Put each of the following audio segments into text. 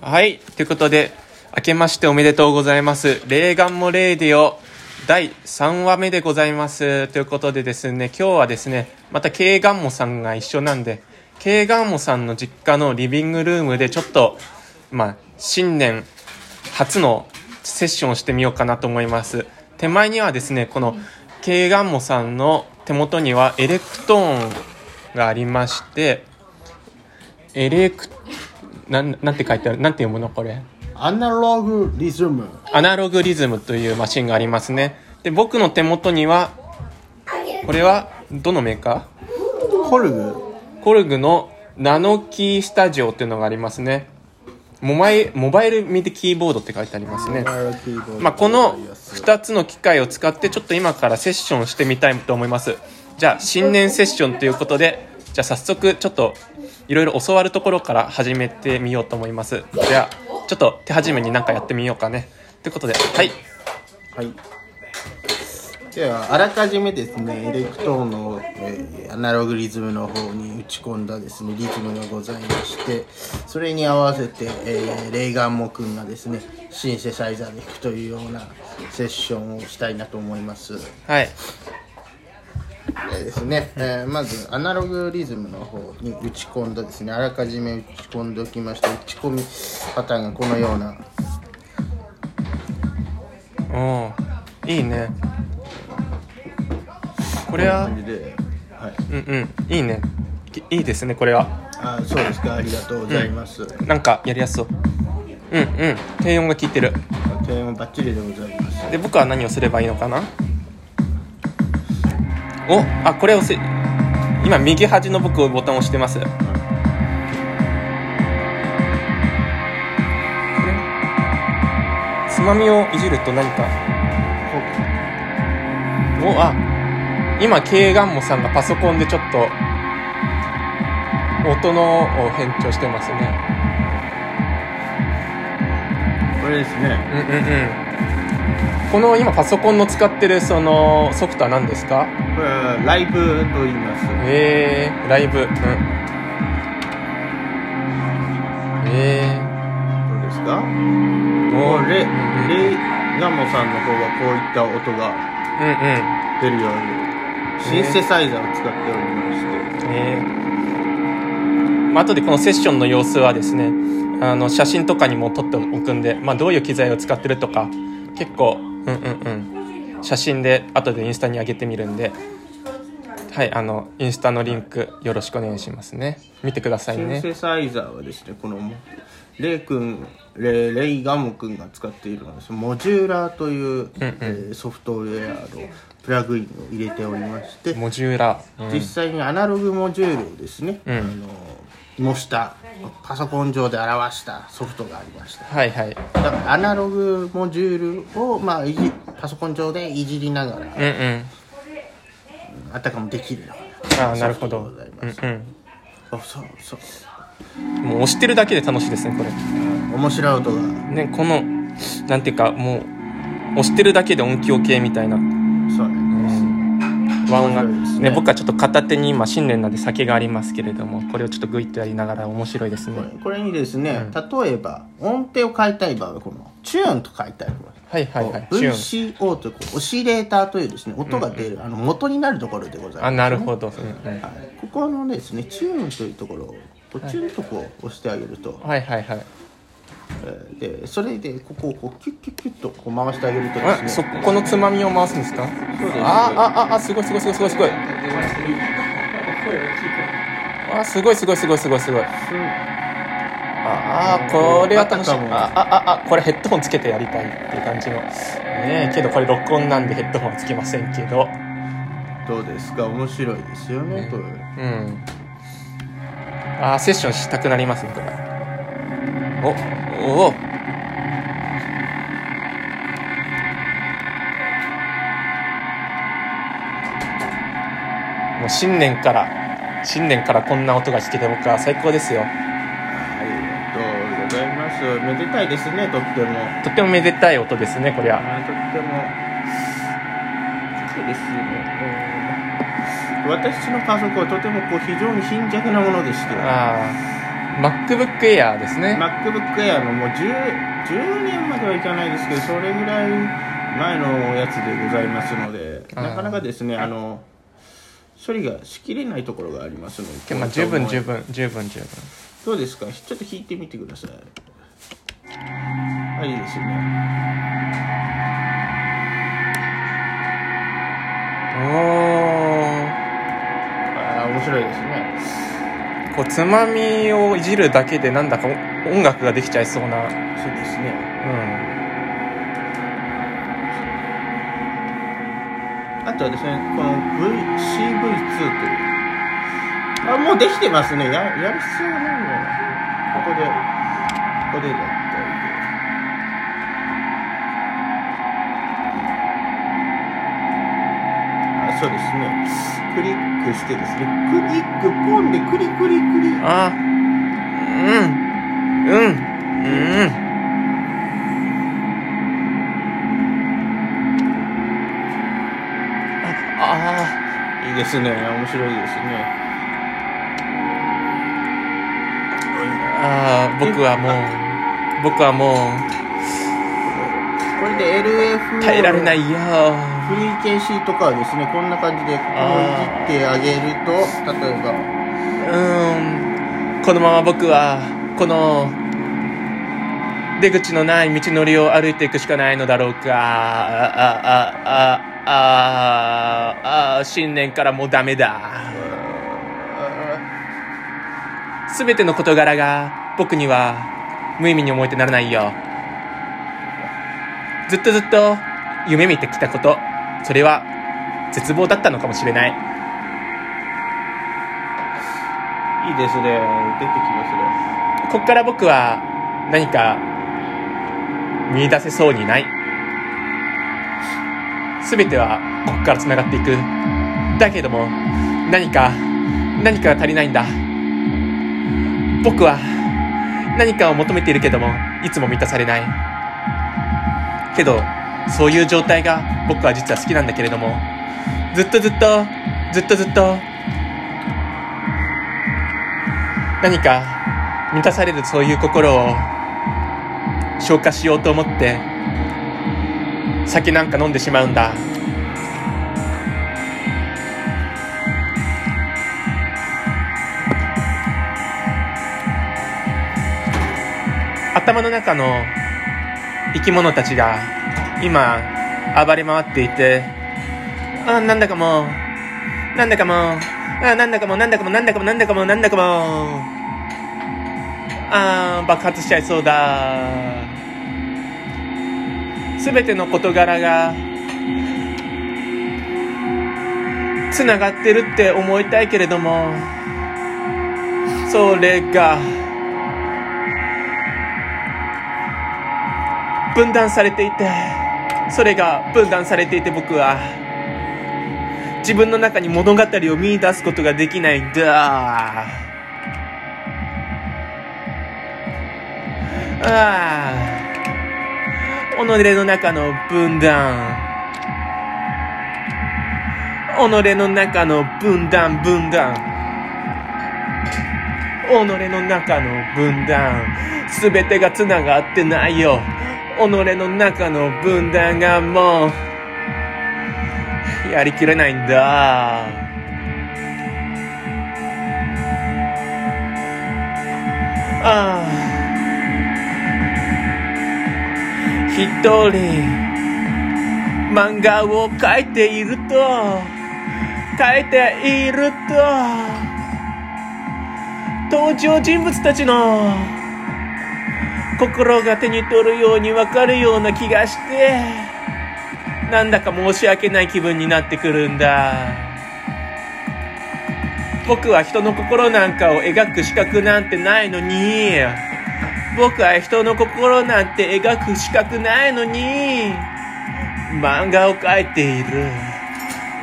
はい。ということで、明けましておめでとうございます。 Kei Gummo Radio 第3話目でございます。ということでですね、今日はですね、また Kei Gummo さんが一緒なんで、 Kei Gummo さんの実家のリビングルームでちょっと、まあ、新年初のセッションをしてみようかなと思います。手前にはですね、この Kei Gummo さんの手元にはエレクトーンがありまして、エレクなんなんて書いてある？なんて読むのこれ？アナログリズム。アナログリズムというマシンがありますね。で僕の手元にはこれはどのメーカコルグ。ーコルグのナノキースタジオっていうのがありますね。モバイモバイルミディキーボードって書いてありますね。まあ、この2つの機械を使ってちょっと今からセッションしてみたいと思います。じゃあ新年セッションということでじゃあ早速ちょっといろいろ教わるところから始めてみようと思います。じゃあちょっと手始めに何かやってみようかね。ということではい。はい。ではあらかじめですねエレクトーンの、えーアナログリズムの方に打ち込んだですねリズムがございましてそれに合わせて、えーレイガンモ君がですねシンセサイザーで弾くというようなセッションをしたいなと思います。はいでですね、えーまずアナログリズムの方に打ち込んだですね。あらかじめ打ち込んでおきました打ち込みパターンがこのような。おーいいね。これは？はい、うんうん。いいね。きいいですねこれは。あそうですか。ありがとうございます、なんかやりやすそう。うんうん。低音が効いてる。点もバッチリでございます。で僕は何をすればいいのかな？おあこれを押せ今右端の僕ボタンを押してます。これ？つまみをいじると何か？おあ今ケイガンモさんがパソコンでちょっと音のを変調してますね。これですね。うんうんうん。この今パソコンの使ってるそのソフトは何ですか？ライブと言います。えー、ライブ。うん。えどうですか？ー、もうレうんレイガンモさんの方はこういった音がうん出るようにシンセサイザーを使っておりまして。えー。まあ後でこのセッションの様子はですねあの写真とかにも撮っておくんで、まあ、どういう機材を使ってるとか結構うんうんうん写真で後でインスタに上げてみるんで。はいあのインスタのリンクよろしくお願いしますね。見てくださいシンねセサイザーはですねこのレイ君レレイガモ君が使っているのはですねモジューラーという、えーソフトウェアのプラグインを入れておりまして、モジューラー、うん。実際にアナログモジュールをですね、うん。あの模したパソコン上で表したソフトがありましたはいはい。だからアナログモジュールを、まあ、いじパソコン上でいじりながらうんうん。あたかもできるようなああなるほど。ソフトでごうんざいますそうそうそう。うんもう押してるだけで楽しいですねこれ。面白い音が。ねこのなんていうかもう押してるだけで音響系みたいな。そうなんです、ワンが面白い。ですねね僕はちょっと片手に今新年なんで酒がありますけれどもこれをちょっとグイッとやりながら面白いですね。これにですね、例えば音程を変えたい場合はこのチューンと書いてありますはいはいはい。VCO というオシレーターというですね音が出る、あの元になるところでございます、あなるほど、うんうん、はい、ここのですねチューンというところをチューンとこう押してあげると、はいはいはい。えーでそれでここをこうキュッキュッキュッとこう回してあげるとあですね。そこのつまみを回すんですか？です。ああああすごいすごいすごいすごいすごい。あすごいすごいすごいすごいすごい。ああこれは楽しい。あああああこれヘッドホンつけてやりたいっていう感じの。ねえけどこれ録音なんでヘッドホンはつけませんけど。どうですか？面白いですよね、これ。うん。あーセッションしたくなりますねこれ。おおおもう新年から新年からこんな音が聞けて僕は最高ですよ。ありがとうございます？めでたいですねとっても。とってもめでたい音ですねこりゃ。とってもそうですね。うん。私の家族はとてもこう非常に貧弱なものでして。あ MacBook Air ですね。MacBook Air のもう 10, 10年まではいかないですけどそれぐらい前のやつでございますのでなかなかですねあの処理がしきれないところがありますのでまあ十分十分十分十分。どうですか？ちょっと弾いてみてください。あいいですよね。おあー面白いですね。ーこうつまみをいじるだけでなんだか音楽ができちゃいそうな。そうですね。うん。あとはですねこの VCV2 という。あもうできてますね。ややる必要ないんだよな。ここでここであそうですね。クリックしてですね。クリックポンでクリクリクリあうんうんうん。ああいいですね。面白いですね。ああ僕はもう僕はもこれで LF う耐えられないよフリーケンシーとかはですねこんな感じでここをいじってあげると例えば。うーん。このまま僕はこの出口のない道のりを歩いていくしかないのだろうか。ああああああ新年からもうダメだ。全ての事柄が僕には無意味に思えてならないよ。ずっとずっと夢見てきたことそれは絶望だったのかもしれない。いいですね。出てきますね。こっから僕は何か見出せそうにない。全てはここからつながっていく。だけども何か何かが足りないんだ。僕は何かを求めているけどもいつも満たされない。けどそういう状態が僕は実は好きなんだけれどもずっとずっとずっとずっと何か満たされるそういう心を消化しようと思って酒なんか飲んでしまうんだ。頭の中の生き物たちが今暴れ回っていてあなんだかもなんだかもあなんだかもなんだかもなんだかもなんだかもなんだかもあ爆発しちゃいそうだ。全ての事柄がつながってるって思いたいけれどもそれが分断されていて。それが分断されていて僕は自分の中に物語を見出すことができないんだ。ああ。己の中の分断。己の中の分断分断。己の中の分断。全てがつながってないよ。己の中の分断がもうやりきれないんだ。ああ。一人漫画を描いていると描いていると。登場人物たちの心が手に取るように分かるような気がしてなんだか申し訳ない気分になってくるんだ。僕は人の心なんかを描く資格なんてないのに。僕は人の心なんて描く資格ないのに。漫画を描いている。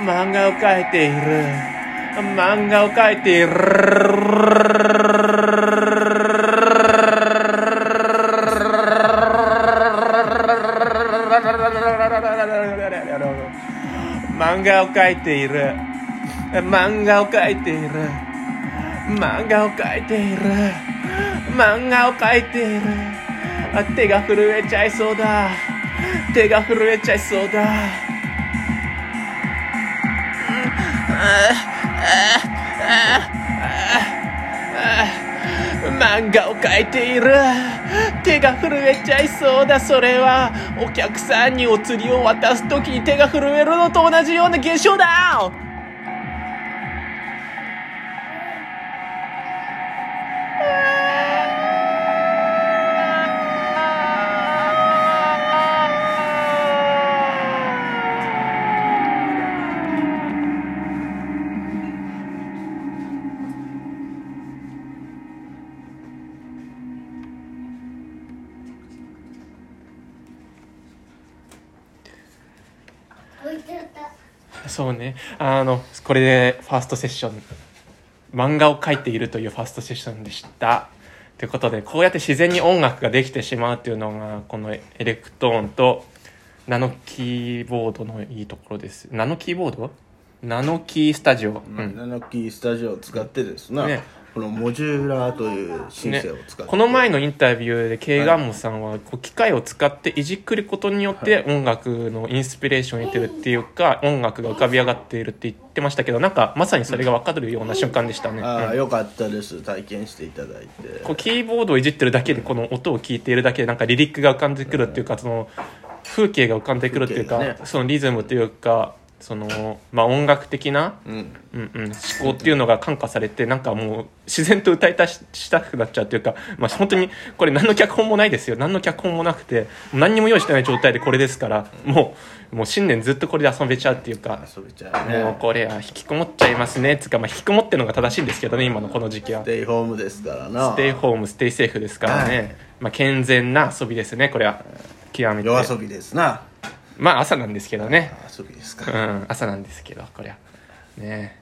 漫画を描いている。漫画を描いている。漫画を描いている漫画を描いている漫画を描いている漫画を描いているあ手が震えちゃいそうだ手が震えちゃいそうだ漫画を描いている手が震えちゃいそうだ。それはお客さんにお釣りを渡す時に手が震えるのと同じような現象だ。そうね。あのこれでファーストセッション漫画を描いているというファーストセッションでした。ということでこうやって自然に音楽ができてしまうっていうのがこのエレクトロンとナノキーボードのいいところです。ナノキーボード？ナノキースタジオ、うん。ナノキースタジオを使ってですな、ねこのモジュラーというシンセを使って、この前のインタビューでケイガンモさんはこう機械を使っていじくることによって音楽のインスピレーションを得てるっていうか音楽が浮かび上がっているって言ってましたけどなんかまさにそれが分かるような瞬間でしたね、ああ、うん。よかったです。体験していただいて。こうキーボードをいじってるだけでこの音を聞いているだけでなんかリリックが浮かんでくるっていうかその風景が浮かんでくるっていうか、ね。そのリズムというかその、まあ、音楽的な、うん。うんうん、思考っていうのが感化されてなんかもう自然と歌いたししたくなっちゃうっていうか、まあ、本当にこれ何の脚本もないですよ。何の脚本もなくて何にも用意してない状態でこれですからもうもう新年ずっとこれで遊べちゃうっていうか。遊べちゃうね。もうこれは引きこもっちゃいますね。つうか、まあ、引きこもってるのが正しいんですけどね今のこの時期は。ステイホームですからな。 stay home stay safe ですからね、はい。まあ、健全な遊びですねこれは。極めて。夜遊びですなまあ朝なんですけどね。遊びですうかん朝なんですけどこれはね。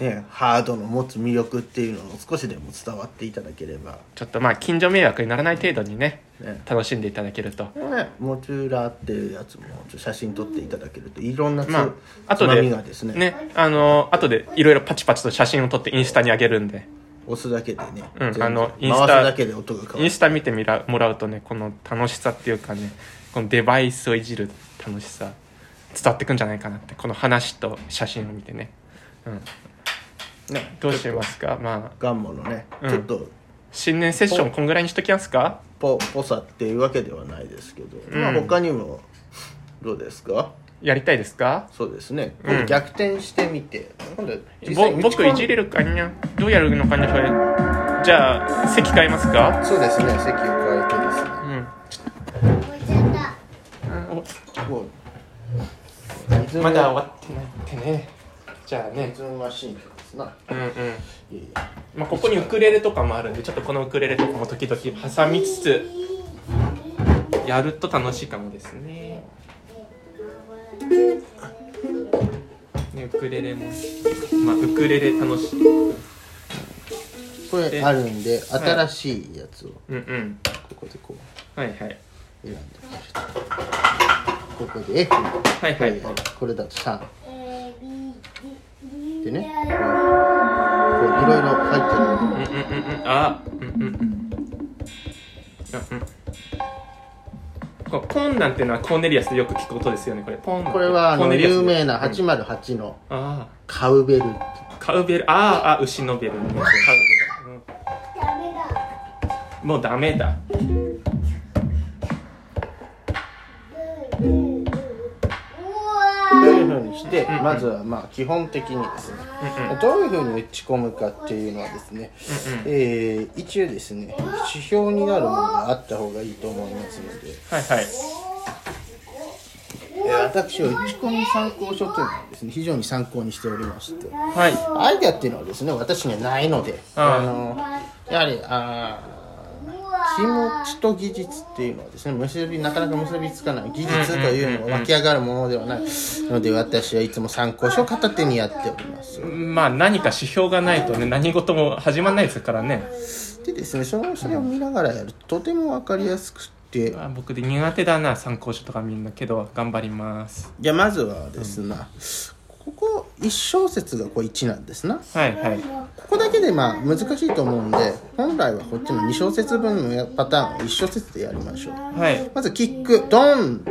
ねハードの持つ魅力っていうのを少しでも伝わっていただければ。ちょっとまあ近所迷惑にならない程度にねね。楽しんでいただけると。ね、モジュラーっていうやつもちょっと写真撮っていただけるといろんなつ,、まあつま後でみがですね。ねあの後でいろいろパチパチと写真を撮ってインスタに上げるんで押すだけでね、うんあのインスタインスタ見てみらもらうとねこの楽しさっていうかねこのデバイスをいじる楽しさ伝わってくんじゃないかなってこの話と写真を見てね、うん、ねどうしますか？まあ。ガンモのね、うん。ちょっと新年セッションこんぐらいにしときますか？ポポさっていうわけではないですけど、うん。まあ他にもどうですか？やりたいですか？そうですね、うん。今度逆転してみて。今度僕いじれるかにゃどうやるのかにゃそれ。じゃあ席変えますか？そうですね。席を変えてですね。うん。まだ終わってないってね。じゃあね。リズムマシンですな。うんうん。まあ、ここにウクレレとかもあるんでちょっとこのウクレレとかも時々挟みつつやると楽しいかもですねねウクレレもまあウクレレ楽しい。これあるんで新しいやつをうんうん。ここでこう。はいはい。選んでみるとここで F はいはい。これだと3 A B D でね。こうこういろいろ入ってる。うんうんうんうん。あうんうんうんこうポンなんていうのはコーネリアスでよく聞く音ですよねこれ。ポンこれはあの有名なうん。808のあカウベルあカウベル？あーあ牛のベル。ねカウベル、うん。ダメだ。もうダメだ。うというわふうにしてん。まずはまあ基本的にですねうんうんどういうふうに打ち込むかっていうのはですねうんうんえー一応ですね指標になるものがあった方がいいと思いますのではいはい。えー私は打ち込み参考書というのはですね非常に参考にしておりましてはい。アイデアっていうのはですね私にはないのであああのやはりあー気持ちと技術っていうのはですね結びなかなか結びつかない技術というのが湧き上がるものではないので私はいつも参考書を片手にやっておりますまあ何か指標がないとね、何事も始まらないですからね。でですねそのそれを見ながらやるととても分かりやすくてあ僕で苦手だな、参考書とか見るのけど、頑張ります。じゃあまずはですね、ここ1小節がこう1なんですな。はいはい。ここだけでまあ難しいと思うんで本来はこっちの2小節分のやパターンを1小節でやりましょう。はい。まずキックドン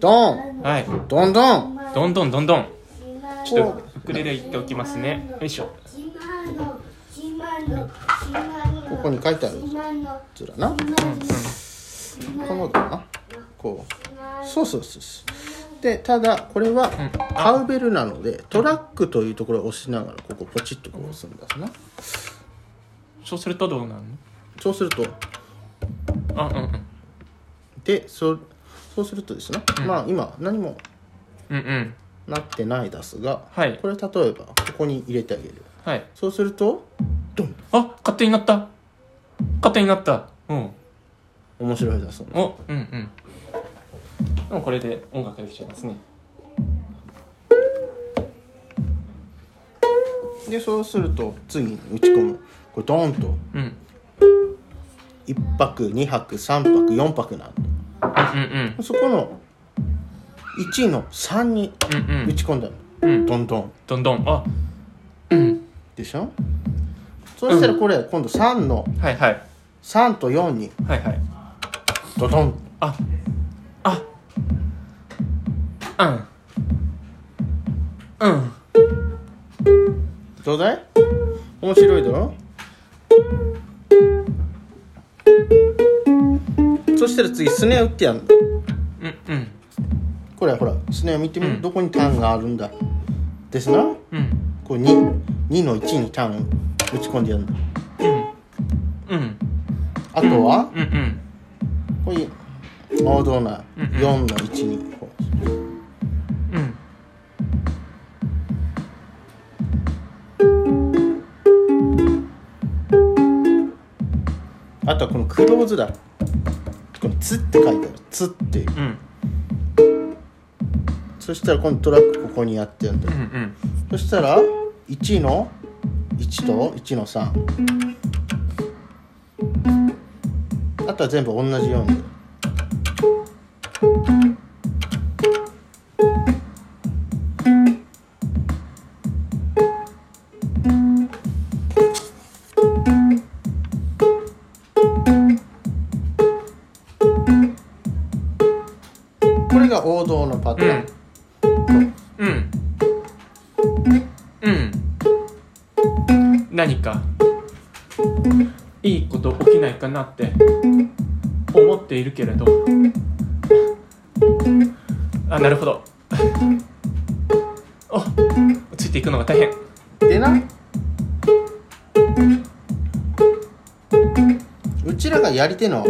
ドンはい。ドンドン。どんどんどんどんちょっことウクレレ言っておきますね。よいしょ。ここに書いてあるずらな。このだな。こう。そうそうそうそうでただこれはカウベルなのでトラックというところを押しながらここポチッとこう押すんですな。そうするとどうなるの？そうすると。あうんうん。でそそうするとですね、まあ今何もうんうん。なってないですが、はい。これ例えばここに入れてあげる。はい。そうするとドン。あ勝手になった。勝手になった。うん。面白いですね。おうんうんもうこれで音楽ができちゃいますね。でそうすると次に打ち込む。これドンと。うん。1泊2泊3泊4泊なんうんうんそこの1の3にうんうん。打ち込んだの、うん。ドンドン。どんどんあ。うんでしょ？そしたらこれ今度3のはいはい。3と4にはいはい。ドドン。ああうん。うん。どうだい？面白いだろ？そしたら次スネア打ってやるうんうん。これほらスネア見てみ、うん。どこにターンがあるんだ。ですな？うん。これ 2, 2の1にターン打ち込んでやるんだ。うん。あとは、うんうん。こういう王道な？うんうん。4の1にあとはこのクローズだ。この「つ」って書いてある「つ」って。いううんそしたらこのトラックここにやってやるんだうんうんそしたら1の？1と？1の3あとは全部同じように。ついていくのが大変。でな。うちらがやり手の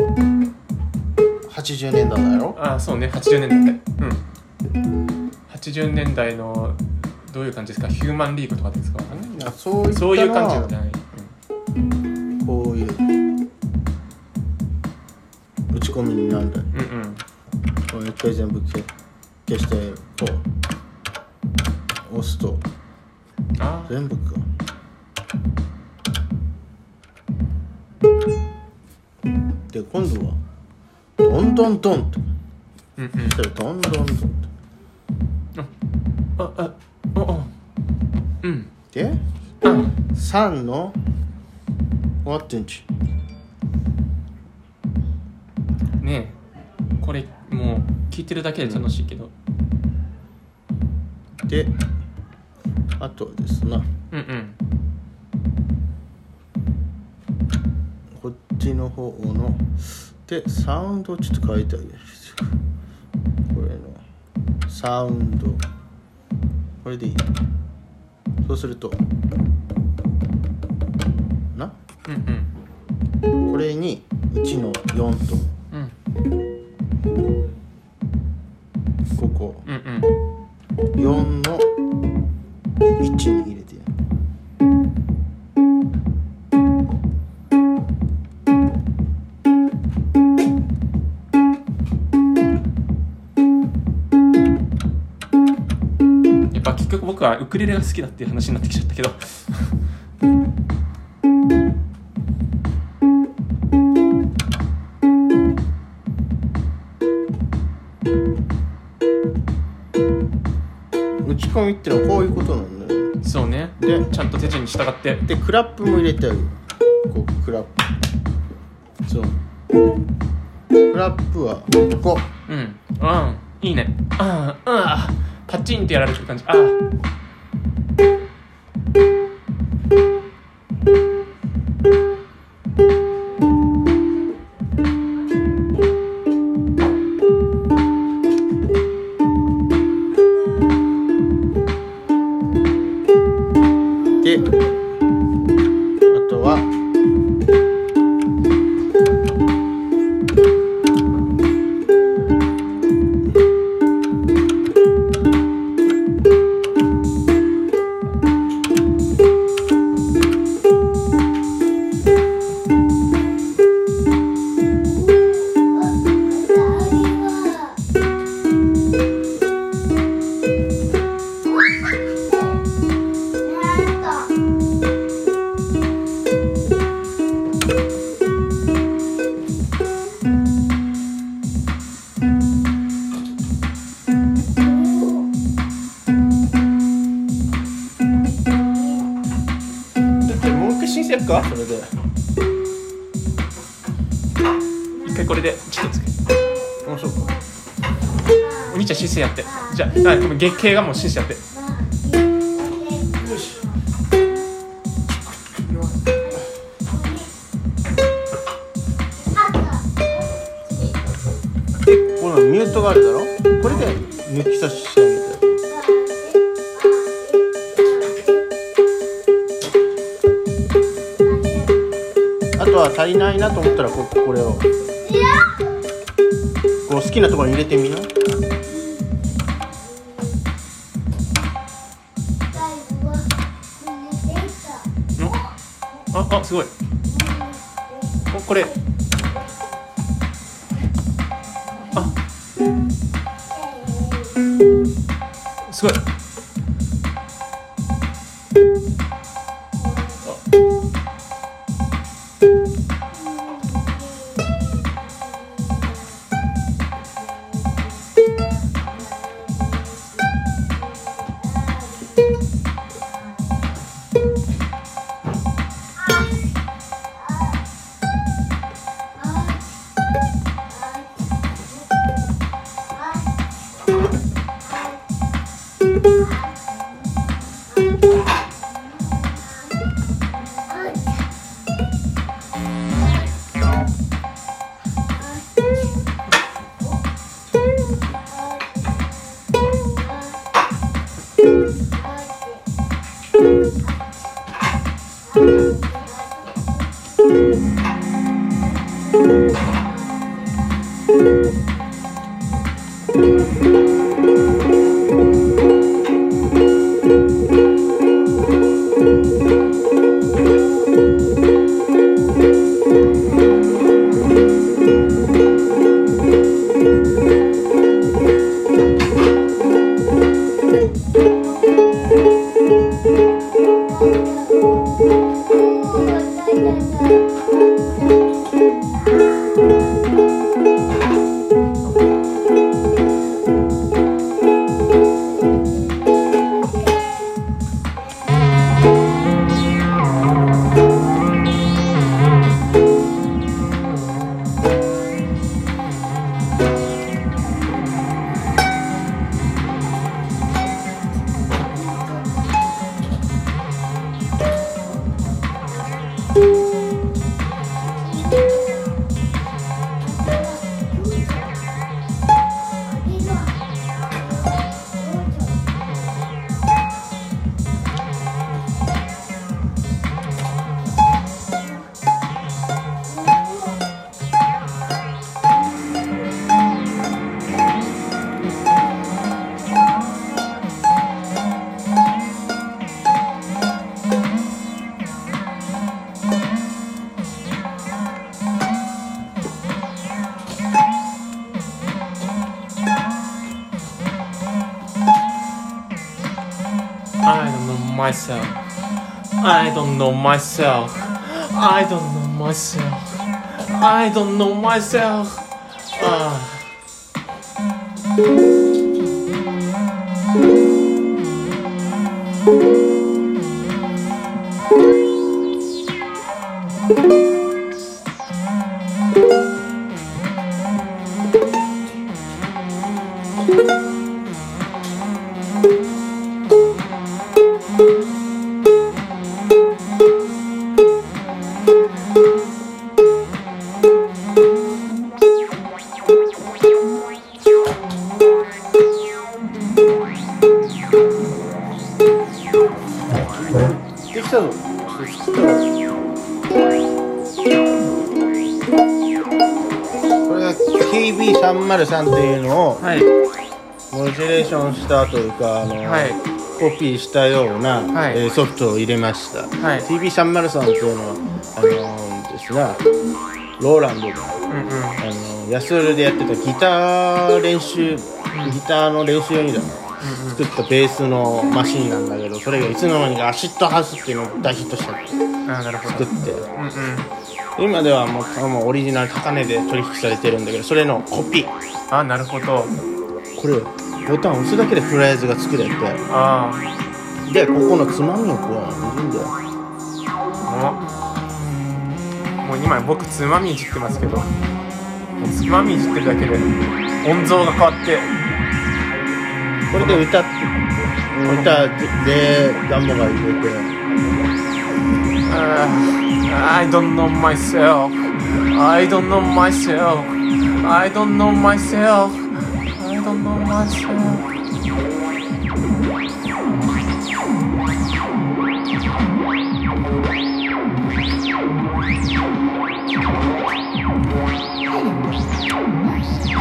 80年代だろ。あそうね。80年代。うん。80年代のどういう感じですか？ヒューマンリーグとかですか？あそういったそういう感じじゃない、こういう。打ち込みになるんうん、うんうん。これ一回全部消消して全部か。で今度はどんどんどんとうんうん。そしたらどんどんどんとああああうん。であ。3の終わってんちねえ。これもう聞いてるだけで楽しいけど。であとはですな。うんうん。こっちの方の。でサウンドをちょっと変えてあげる。これのサウンド。これでいい。そうすると。な？うんうん。これに1の4と。うん。ここうんうん。4の1に入れてやっぱ結局僕はウクレレが好きだっていう話になってきちゃったけど。打ち込みってのはこういうことなんだ。よそうねでちゃんと手順に従って。でクラップも入れてある。こうクラップ。そう。クラップはここうん。うん。いいね。うん。うん。パチンってやられてる感じ。あで月経がもう申請やって。でこのミュートがあるだろ。これで抜き差ししてあげて。あとは足りないなと思ったらここれを。こう好きなところに入れてみなすごい。これ。don't know myself. I don't know myself. I don't know myself. Ah. レーションしたというかあの、はい。コピーしたような、はい。えーソフトを入れました、はい。TB303 っていうのはあのですがローランドがうんうん。あの安売りでやってたギター練習ギターの練習用にだ作ったベースのマシンなんだけどそれがいつの間にかアシッドハウスっていうのを大ヒットしちゃって作って。うんうん。今ではもうもうオリジナル高値で取引されてるんだけどそれのコピー。あーなるほど。これボタン押すだけでフレーズが作れて。あでここのつまみをこう入れるんだよ。あもう。もう今僕つまみいじってますけど。つまみいじってるだけで。音像が変わって。これで歌って。歌でガンボが入れて。あー。I don't know myself. I don't know myself. I don't know myself I don't know myself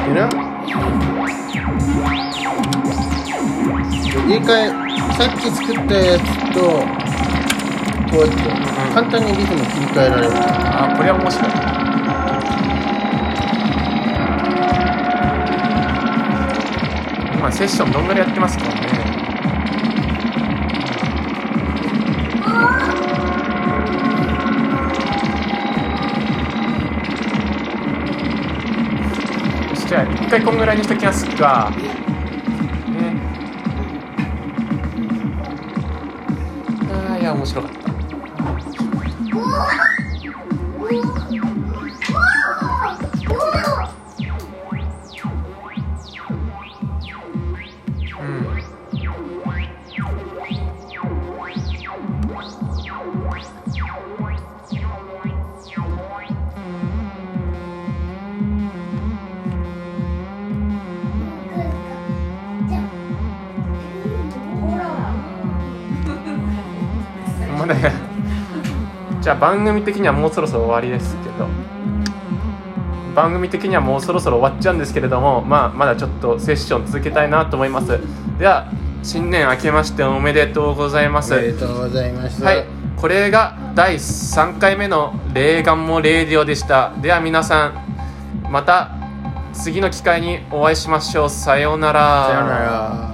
でな入れ替えさっき作ったやつとこうやって簡単にリズム切り替えられる。あーこれは面白い今セッションどんぐらいやってますかね。じゃあ一回こんぐらいにしときますか。ね。あいや面白かった。じゃあ番組的にはもうそろそろ終わりですけど。番組的にはもうそろそろ終わっちゃうんですけれども、まあ、まだちょっとセッション続けたいなと思います。では新年明けましておめでとうございます。おめでとうございます。はい。これが第3回目の「霊眼もレーディオ」でした。では皆さんまた次の機会にお会いしましょう。さようなら。さよなら